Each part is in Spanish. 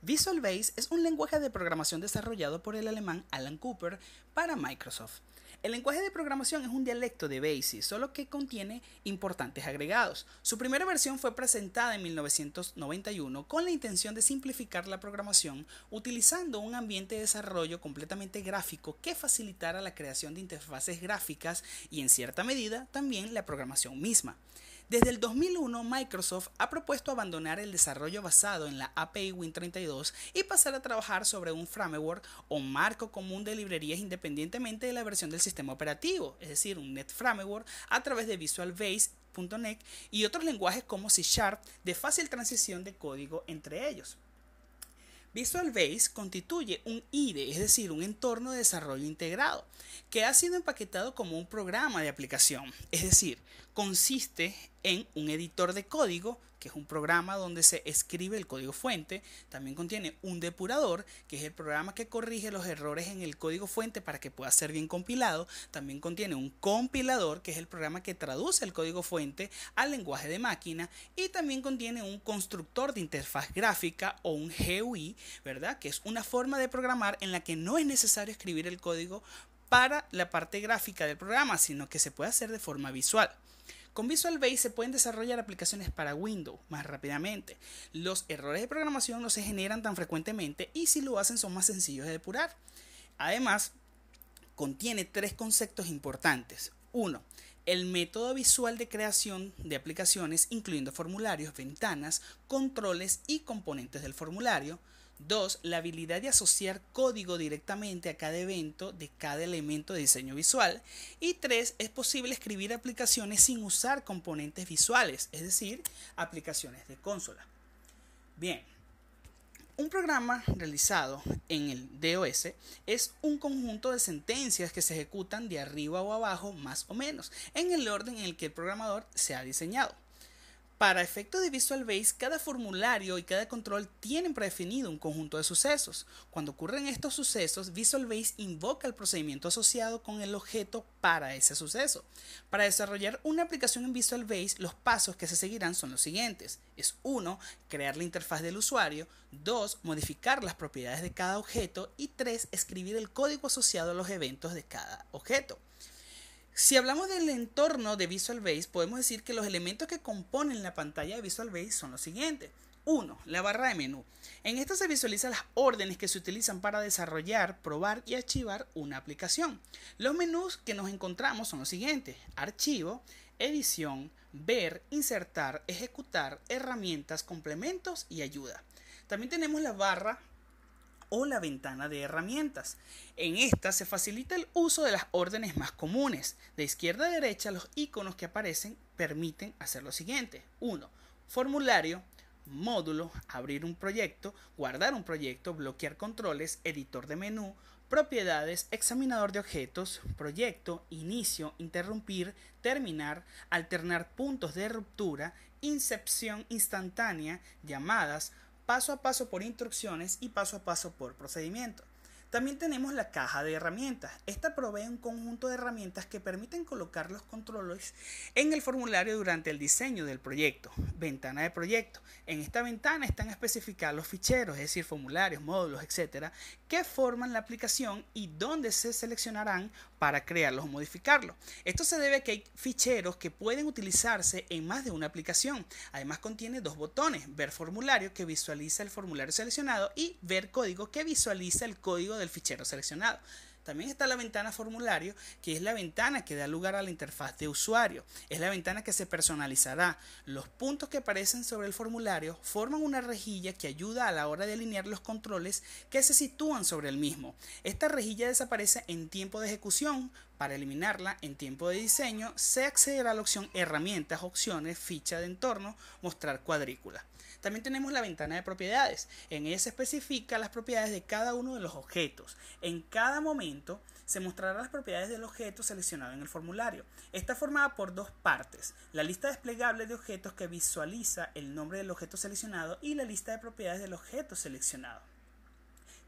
Visual Basic es un lenguaje de programación desarrollado por el alemán Alan Cooper para Microsoft. El lenguaje de programación es un dialecto de BASIC, solo que contiene importantes agregados. Su primera versión fue presentada en 1991 con la intención de simplificar la programación utilizando un ambiente de desarrollo completamente gráfico que facilitara la creación de interfaces gráficas y en cierta medida también la programación misma. Desde el 2001, Microsoft ha propuesto abandonar el desarrollo basado en la API Win32 y pasar a trabajar sobre un framework o marco común de librerías independientemente de la versión del sistema operativo, es decir, un Net Framework a través de Visual Basic.net y otros lenguajes como C Sharp de fácil transición de código entre ellos. Visual Basic constituye un IDE, es decir, un entorno de desarrollo integrado, que ha sido empaquetado como un programa de aplicación, es decir, consiste en un editor de código que es un programa donde se escribe el código fuente. También contiene un depurador, que es el programa que corrige los errores en el código fuente para que pueda ser bien compilado. También contiene un compilador, que es el programa que traduce el código fuente al lenguaje de máquina. Y también contiene un constructor de interfaz gráfica o un GUI, ¿verdad? Que es una forma de programar en la que no es necesario escribir el código para la parte gráfica del programa, sino que se puede hacer de forma visual. Con Visual Basic se pueden desarrollar aplicaciones para Windows más rápidamente. Los errores de programación no se generan tan frecuentemente y si lo hacen son más sencillos de depurar. Además, contiene tres conceptos importantes. Uno, el método visual de creación de aplicaciones incluyendo formularios, ventanas, controles y componentes del formulario. 2. La habilidad de asociar código directamente a cada evento de cada elemento de diseño visual. Y 3. Es posible escribir aplicaciones sin usar componentes visuales, es decir, aplicaciones de consola. Bien, un programa realizado en el DOS es un conjunto de sentencias que se ejecutan de arriba o abajo más o menos, en el orden en el que el programador se ha diseñado. Para efectos de Visual Basic, cada formulario y cada control tienen predefinido un conjunto de sucesos. Cuando ocurren estos sucesos, Visual Basic invoca el procedimiento asociado con el objeto para ese suceso. Para desarrollar una aplicación en Visual Basic, los pasos que se seguirán son los siguientes. Es 1. Crear la interfaz del usuario. 2. Modificar las propiedades de cada objeto. Y 3. Escribir el código asociado a los eventos de cada objeto. Si hablamos del entorno de Visual Basic, podemos decir que los elementos que componen la pantalla de Visual Basic son los siguientes. 1. La barra de menú. En esta se visualizan las órdenes que se utilizan para desarrollar, probar y archivar una aplicación. Los menús que nos encontramos son los siguientes. Archivo, edición, ver, insertar, ejecutar, herramientas, complementos y ayuda. También tenemos la barra o la ventana de herramientas. En esta se facilita el uso de las órdenes más comunes. De izquierda a derecha los iconos que aparecen permiten hacer lo siguiente. 1. Formulario, módulo, abrir un proyecto, guardar un proyecto, bloquear controles, editor de menú, propiedades, examinador de objetos, proyecto, inicio, interrumpir, terminar, alternar puntos de ruptura, incepción instantánea, llamadas, paso a paso por instrucciones y paso a paso por procedimiento. También tenemos la caja de herramientas. Esta provee un conjunto de herramientas que permiten colocar los controles en el formulario durante el diseño del proyecto. Ventana de proyecto. En esta ventana están especificados los ficheros, es decir, formularios, módulos, etcétera, que forman la aplicación y dónde se seleccionarán para crearlos o modificarlos. Esto se debe a que hay ficheros que pueden utilizarse en más de una aplicación. Además contiene dos botones, ver formulario que visualiza el formulario seleccionado y ver código que visualiza el código del fichero seleccionado. También está la ventana formulario, que es la ventana que da lugar a la interfaz de usuario. Es la ventana que se personalizará. Los puntos que aparecen sobre el formulario forman una rejilla que ayuda a la hora de alinear los controles que se sitúan sobre el mismo. Esta rejilla desaparece en tiempo de ejecución. Para eliminarla en tiempo de diseño, se accederá a la opción Herramientas, Opciones, Ficha de entorno, Mostrar cuadrícula. También tenemos la ventana de propiedades. En ella se especifica las propiedades de cada uno de los objetos. En cada momento se mostrarán las propiedades del objeto seleccionado en el formulario. Está formada por dos partes. La lista desplegable de objetos que visualiza el nombre del objeto seleccionado y la lista de propiedades del objeto seleccionado.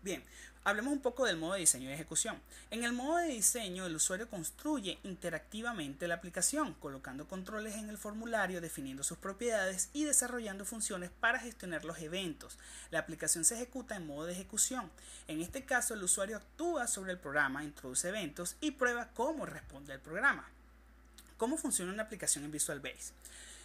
Bien, hablemos un poco del modo de diseño y ejecución. En el modo de diseño, el usuario construye interactivamente la aplicación, colocando controles en el formulario, definiendo sus propiedades y desarrollando funciones para gestionar los eventos. La aplicación se ejecuta en modo de ejecución. En este caso, el usuario actúa sobre el programa, introduce eventos y prueba cómo responde el programa. ¿Cómo funciona una aplicación en Visual Basic?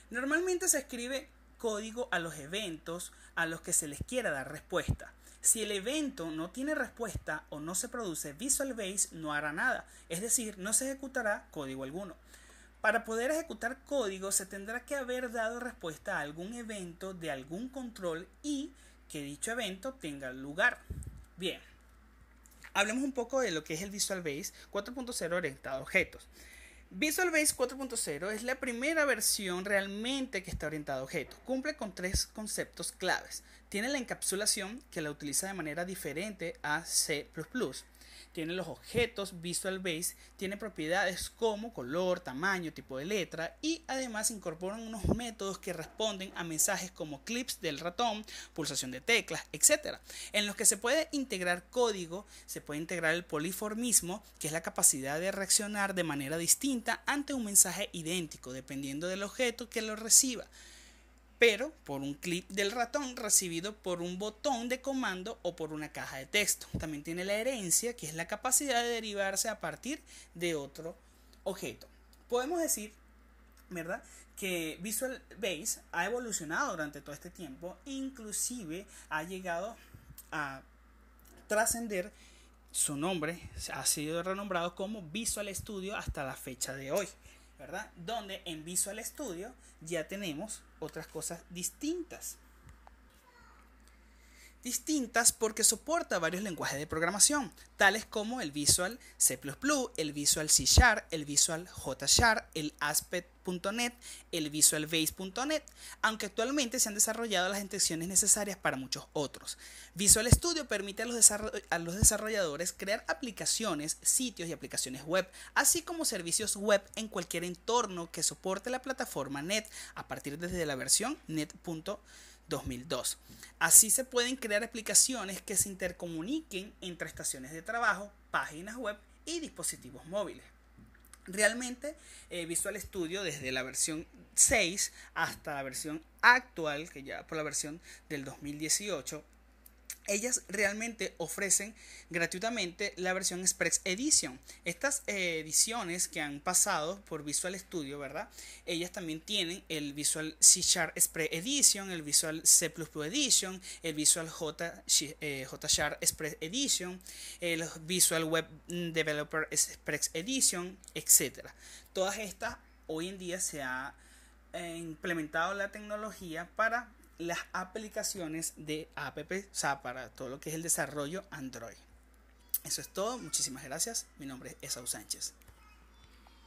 Normalmente se escribe código a los eventos a los que se les quiera dar respuesta. Si el evento no tiene respuesta o no se produce, Visual Basic no hará nada, es decir, no se ejecutará código alguno. Para poder ejecutar código se tendrá que haber dado respuesta a algún evento de algún control y que dicho evento tenga lugar. Bien, hablemos un poco de lo que es el Visual Basic 4.0 orientado a objetos. Visual Basic 4.0 es la primera versión realmente que está orientada a objetos. Cumple con tres conceptos claves. Tiene la encapsulación que la utiliza de manera diferente a C++ tiene los objetos Visual Basic, tiene propiedades como color, tamaño, tipo de letra y además incorporan unos métodos que responden a mensajes como clips del ratón, pulsación de teclas, etc. En los que se puede integrar código, se puede integrar el poliformismo, que es la capacidad de reaccionar de manera distinta ante un mensaje idéntico, dependiendo del objeto que lo reciba pero por un clip del ratón recibido por un botón de comando o por una caja de texto. También tiene la herencia, que es la capacidad de derivarse a partir de otro objeto. Podemos decir, ¿verdad? Que Visual Basic ha evolucionado durante todo este tiempo, inclusive ha llegado a trascender su nombre, ha sido renombrado como Visual Studio hasta la fecha de hoy. ¿Verdad? Donde en Visual Studio ya tenemos otras cosas distintas. Distintas porque soporta varios lenguajes de programación, tales como el Visual C++, el Visual C Sharp, el Visual J Sharp, el El Visual Base.NET, aunque actualmente se han desarrollado las intenciones necesarias para muchos otros. Visual Studio permite a los, a los desarrolladores crear aplicaciones, sitios y aplicaciones web, así como servicios web en cualquier entorno que soporte la plataforma NET a partir desde la versión net.NET 2002. Así se pueden crear aplicaciones que se intercomuniquen entre estaciones de trabajo, páginas web y dispositivos móviles. Realmente eh, Visual Studio desde la versión 6 hasta la versión actual, que ya por la versión del 2018, ellas realmente ofrecen gratuitamente la versión Express Edition. Estas eh, ediciones que han pasado por Visual Studio, ¿verdad? Ellas también tienen el Visual C Sharp Express Edition, el Visual C++ Edition, el Visual J, eh, J Sharp Express Edition, el Visual Web Developer Express Edition, etc. Todas estas hoy en día se ha eh, implementado la tecnología para las aplicaciones de app, o sea, para todo lo que es el desarrollo Android. Eso es todo, muchísimas gracias. Mi nombre es Esau Sánchez.